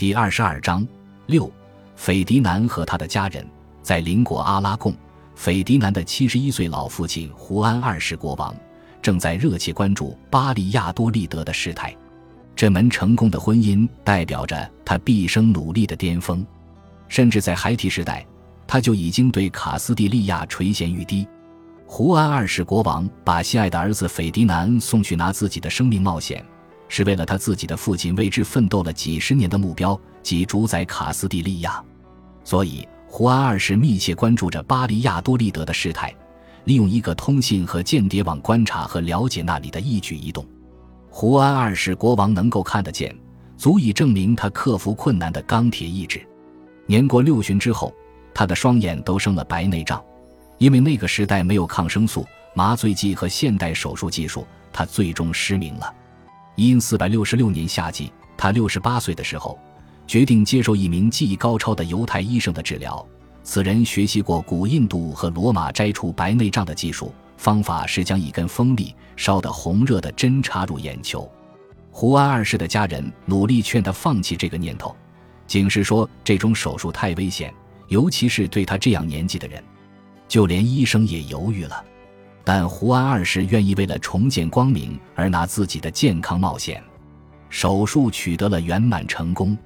第二十二章六，斐迪南和他的家人在邻国阿拉贡。斐迪南的七十一岁老父亲胡安二世国王正在热切关注巴利亚多利德的事态。这门成功的婚姻代表着他毕生努力的巅峰，甚至在孩提时代，他就已经对卡斯蒂利亚垂涎欲滴。胡安二世国王把心爱的儿子斐迪南送去拿自己的生命冒险，是为了他自己的父亲为之奋斗了几十年的目标，即主宰卡斯蒂利亚。所以，胡安二世密切关注着巴利亚多利德的事态，利用一个通信和间谍网观察和了解那里的一举一动。胡安二世国王能够看得见，足以证明他克服困难的钢铁意志。年过六旬之后，他的双眼都生了白内障，因为那个时代没有抗生素、麻醉剂和现代手术技术，他最终失明了。因四百六十六年夏季，他六十八岁的时候，决定接受一名技艺高超的犹太医生的治疗。此人学习过古印度和罗马摘除白内障的技术。方法是将一根锋利、烧得红热的针插入眼球。胡安二世的家人努力劝他放弃这个念头，警示说这种手术太危险，尤其是对他这样年纪的人。就连医生也犹豫了，但胡安二世愿意为了重见光明而拿自己的健康冒险。手术取得了圆满成功，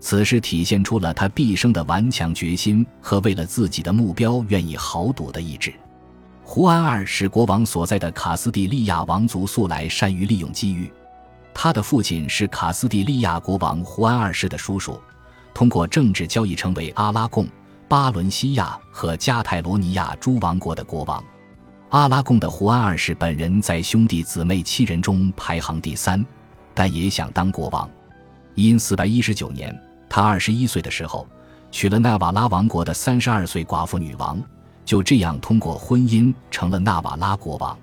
此事体现出了他毕生的顽强决心和为了自己的目标愿意豪赌的意志。胡安二世国王所在的卡斯蒂利亚王族素来善于利用机遇。他的父亲是卡斯蒂利亚国王胡安二世的叔叔，通过政治交易成为阿拉贡、巴伦西亚和加泰罗尼亚诸王国的国王。阿拉贡的胡安二世本人在兄弟姊妹七人中排行第三，但也想当国王。因四百一十九年，他二十一岁的时候，娶了纳瓦拉王国的三十二岁寡妇女王。就这样通过婚姻成了纳瓦拉国王，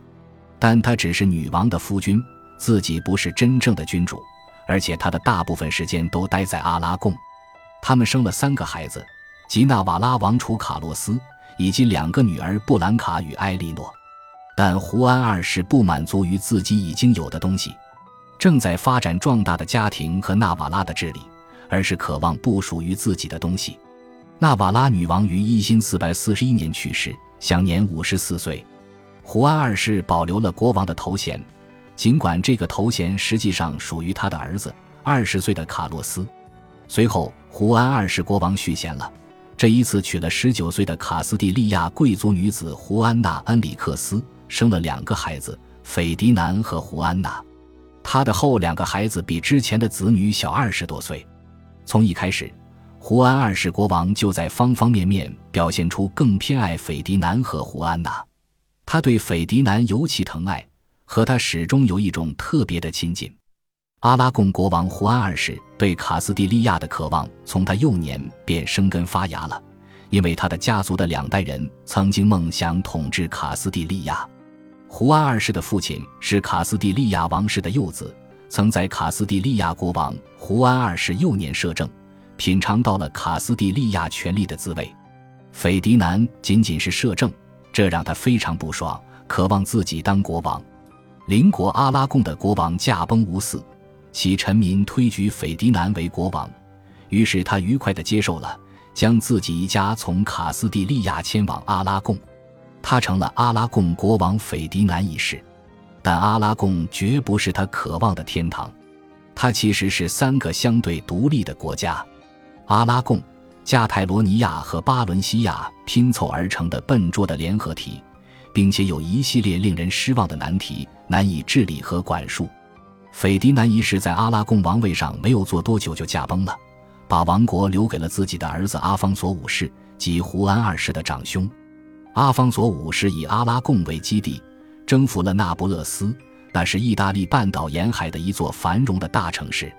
但他只是女王的夫君，自己不是真正的君主，而且他的大部分时间都待在阿拉贡。他们生了三个孩子，即纳瓦拉王储卡洛斯以及两个女儿布兰卡与埃莉诺。但胡安二世不满足于自己已经有的东西，正在发展壮大的家庭和纳瓦拉的治理，而是渴望不属于自己的东西。纳瓦拉女王于一四四百四一年去世，享年五十四岁。胡安二世保留了国王的头衔，尽管这个头衔实际上属于他的儿子二十岁的卡洛斯。随后，胡安二世国王续弦了，这一次娶了十九岁的卡斯蒂利亚贵族女子胡安娜·恩里克斯，生了两个孩子斐迪南和胡安娜。他的后两个孩子比之前的子女小二十多岁。从一开始。胡安二世国王就在方方面面表现出更偏爱斐迪南和胡安娜，他对斐迪南尤其疼爱，和他始终有一种特别的亲近。阿拉贡国王胡安二世对卡斯蒂利亚的渴望从他幼年便生根发芽了，因为他的家族的两代人曾经梦想统治卡斯蒂利亚。胡安二世的父亲是卡斯蒂利亚王室的幼子，曾在卡斯蒂利亚国王胡安二世幼年摄政。品尝到了卡斯蒂利亚权力的滋味，斐迪南仅仅是摄政，这让他非常不爽，渴望自己当国王。邻国阿拉贡的国王驾崩无嗣，其臣民推举斐迪南为国王，于是他愉快地接受了，将自己一家从卡斯蒂利亚迁往阿拉贡，他成了阿拉贡国王斐迪南一世。但阿拉贡绝不是他渴望的天堂，它其实是三个相对独立的国家。阿拉贡、加泰罗尼亚和巴伦西亚拼凑而成的笨拙的联合体，并且有一系列令人失望的难题难以治理和管束。斐迪南一世在阿拉贡王位上没有坐多久就驾崩了，把王国留给了自己的儿子阿方索五世及胡安二世的长兄。阿方索五世以阿拉贡为基地，征服了那不勒斯，那是意大利半岛沿海的一座繁荣的大城市。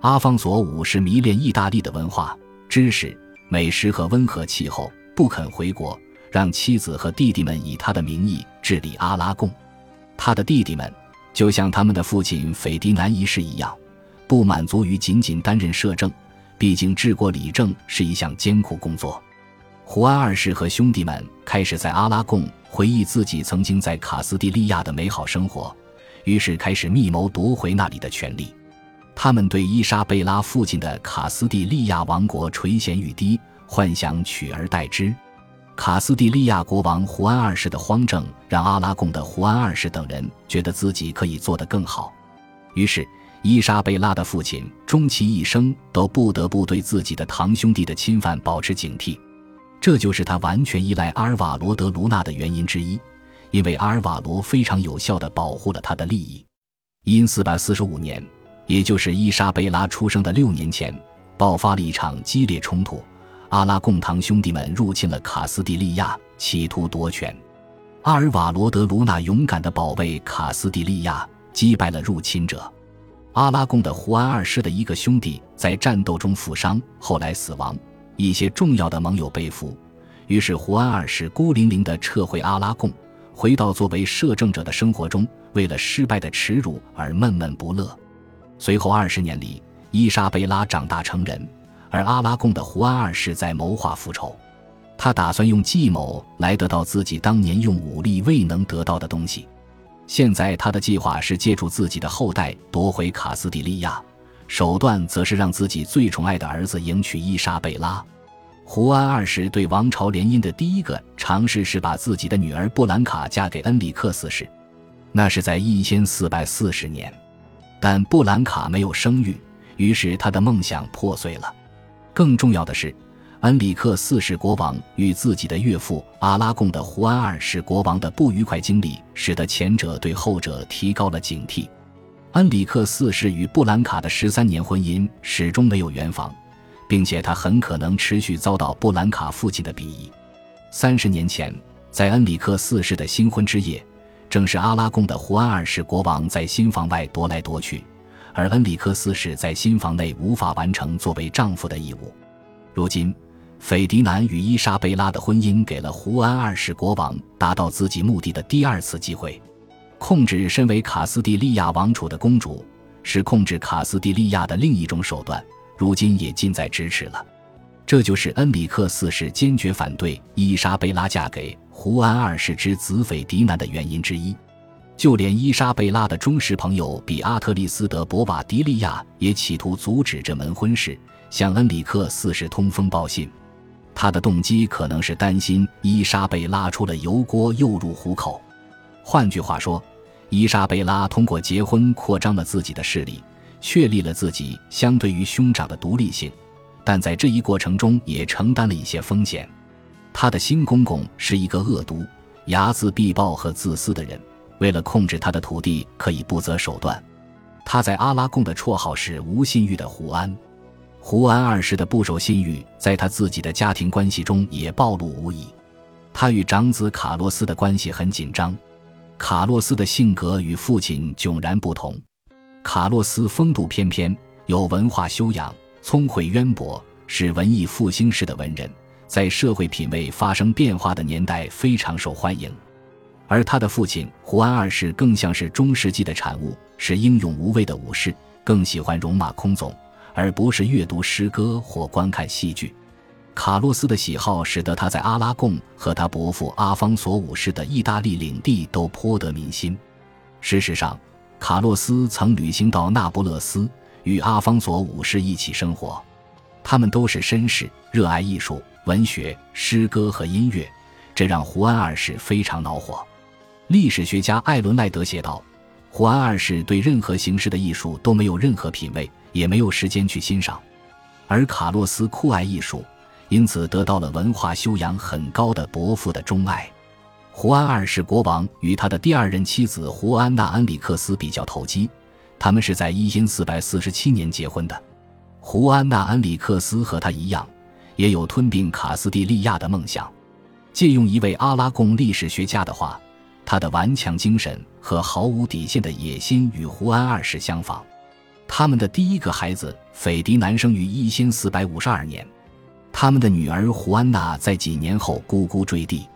阿方索五世迷恋意大利的文化、知识、美食和温和气候，不肯回国，让妻子和弟弟们以他的名义治理阿拉贡。他的弟弟们就像他们的父亲斐迪南一世一样，不满足于仅仅担任摄政，毕竟治国理政是一项艰苦工作。胡安二世和兄弟们开始在阿拉贡回忆自己曾经在卡斯蒂利亚的美好生活，于是开始密谋夺回那里的权利。他们对伊莎贝拉父亲的卡斯蒂利亚王国垂涎欲滴，幻想取而代之。卡斯蒂利亚国王胡安二世的荒政，让阿拉贡的胡安二世等人觉得自己可以做得更好。于是，伊莎贝拉的父亲终其一生都不得不对自己的堂兄弟的侵犯保持警惕。这就是他完全依赖阿尔瓦罗·德卢纳的原因之一，因为阿尔瓦罗非常有效地保护了他的利益。因四百四十五年，也就是伊莎贝拉出生的六年前，爆发了一场激烈冲突。阿拉贡堂兄弟们入侵了卡斯蒂利亚，企图夺权。阿尔瓦罗德卢纳勇敢地保卫卡斯蒂利亚，击败了入侵者。阿拉贡的胡安二世的一个兄弟在战斗中负伤，后来死亡。一些重要的盟友被俘，于是胡安二世孤零零地撤回阿拉贡，回到作为摄政者的生活中，为了失败的耻辱而闷闷不乐。随后二十年里，伊莎贝拉长大成人。而阿拉贡的胡安二世在谋划复仇，他打算用计谋来得到自己当年用武力未能得到的东西。现在他的计划是借助自己的后代夺回卡斯蒂利亚，手段则是让自己最宠爱的儿子迎娶伊莎贝拉。胡安二世对王朝联姻的第一个尝试是把自己的女儿布兰卡嫁给恩里克四世，那是在一千四百四十年，但布兰卡没有生育，于是他的梦想破碎了。更重要的是，恩里克四世国王与自己的岳父阿拉贡的胡安二世国王的不愉快经历，使得前者对后者提高了警惕。恩里克四世与布兰卡的十三年婚姻始终没有圆房，并且他很可能持续遭到布兰卡父亲的鄙夷。三十年前，在恩里克四世的新婚之夜，正是阿拉贡的胡安二世国王在新房外踱来踱去。而恩里克四世在新房内无法完成作为丈夫的义务。如今，斐迪南与伊莎贝拉的婚姻给了胡安二世国王达到自己目的的第二次机会。控制身为卡斯蒂利亚王储的公主，是控制卡斯蒂利亚的另一种手段，如今也近在咫尺了。这就是恩里克四世坚决反对伊莎贝拉嫁给胡安二世之子斐迪南的原因之一。就连伊莎贝拉的忠实朋友比阿特丽斯·德·博瓦迪利亚也企图阻止这门婚事，向恩里克四世通风报信。他的动机可能是担心伊莎贝拉出了油锅又入虎口。换句话说，伊莎贝拉通过结婚扩张了自己的势力，确立了自己相对于兄长的独立性，但在这一过程中也承担了一些风险。他的新公公是一个恶毒、睚眦必报和自私的人。为了控制他的土地，可以不择手段。他在阿拉贡的绰号是无信誉的胡安。胡安二世的不守信誉，在他自己的家庭关系中也暴露无遗。他与长子卡洛斯的关系很紧张。卡洛斯的性格与父亲迥然不同。卡洛斯风度翩翩，有文化修养，聪慧渊博，是文艺复兴式的文人，在社会品味发生变化的年代非常受欢迎。而他的父亲胡安二世更像是中世纪的产物，是英勇无畏的武士，更喜欢戎马倥偬，而不是阅读诗歌或观看戏剧。卡洛斯的喜好使得他在阿拉贡和他伯父阿方索五世的意大利领地都颇得民心。事实上，卡洛斯曾旅行到那不勒斯，与阿方索五世一起生活。他们都是绅士，热爱艺术、文学、诗歌和音乐，这让胡安二世非常恼火。历史学家艾伦赖德写道：“胡安二世对任何形式的艺术都没有任何品味，也没有时间去欣赏。而卡洛斯酷爱艺术，因此得到了文化修养很高的伯父的钟爱。胡安二世国王与他的第二任妻子胡安娜·安里克斯比较投机，他们是在一千四百四十七年结婚的。胡安娜·安里克斯和他一样，也有吞并卡斯蒂利亚的梦想。借用一位阿拉贡历史学家的话。”他的顽强精神和毫无底线的野心与胡安二世相仿。他们的第一个孩子斐迪南生于一千四百五十二年，他们的女儿胡安娜在几年后咕咕坠地。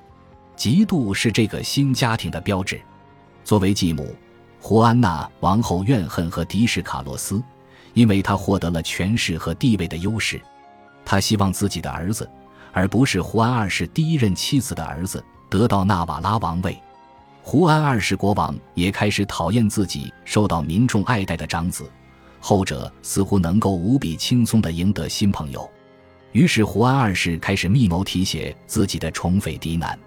嫉妒是这个新家庭的标志。作为继母，胡安娜王后怨恨和敌视卡洛斯，因为他获得了权势和地位的优势。他希望自己的儿子，而不是胡安二世第一任妻子的儿子，得到纳瓦拉王位。胡安二世国王也开始讨厌自己受到民众爱戴的长子，后者似乎能够无比轻松地赢得新朋友。于是，胡安二世开始密谋提携自己的宠妃嫡男。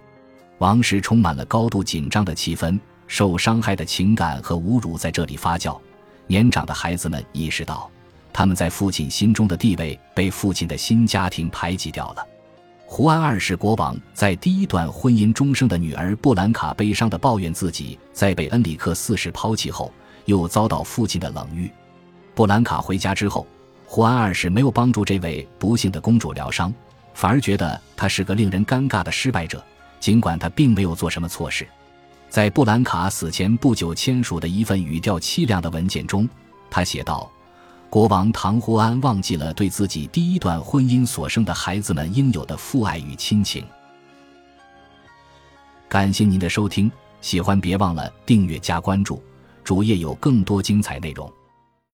王室充满了高度紧张的气氛，受伤害的情感和侮辱在这里发酵。年长的孩子们意识到，他们在父亲心中的地位被父亲的新家庭排挤掉了。胡安二世国王在第一段婚姻终生的女儿布兰卡悲伤地抱怨自己在被恩里克四世抛弃后，又遭到父亲的冷遇。布兰卡回家之后，胡安二世没有帮助这位不幸的公主疗伤，反而觉得她是个令人尴尬的失败者。尽管他并没有做什么错事，在布兰卡死前不久签署的一份语调凄凉的文件中，他写道。国王唐胡安忘记了对自己第一段婚姻所生的孩子们应有的父爱与亲情。感谢您的收听，喜欢别忘了订阅加关注，主页有更多精彩内容。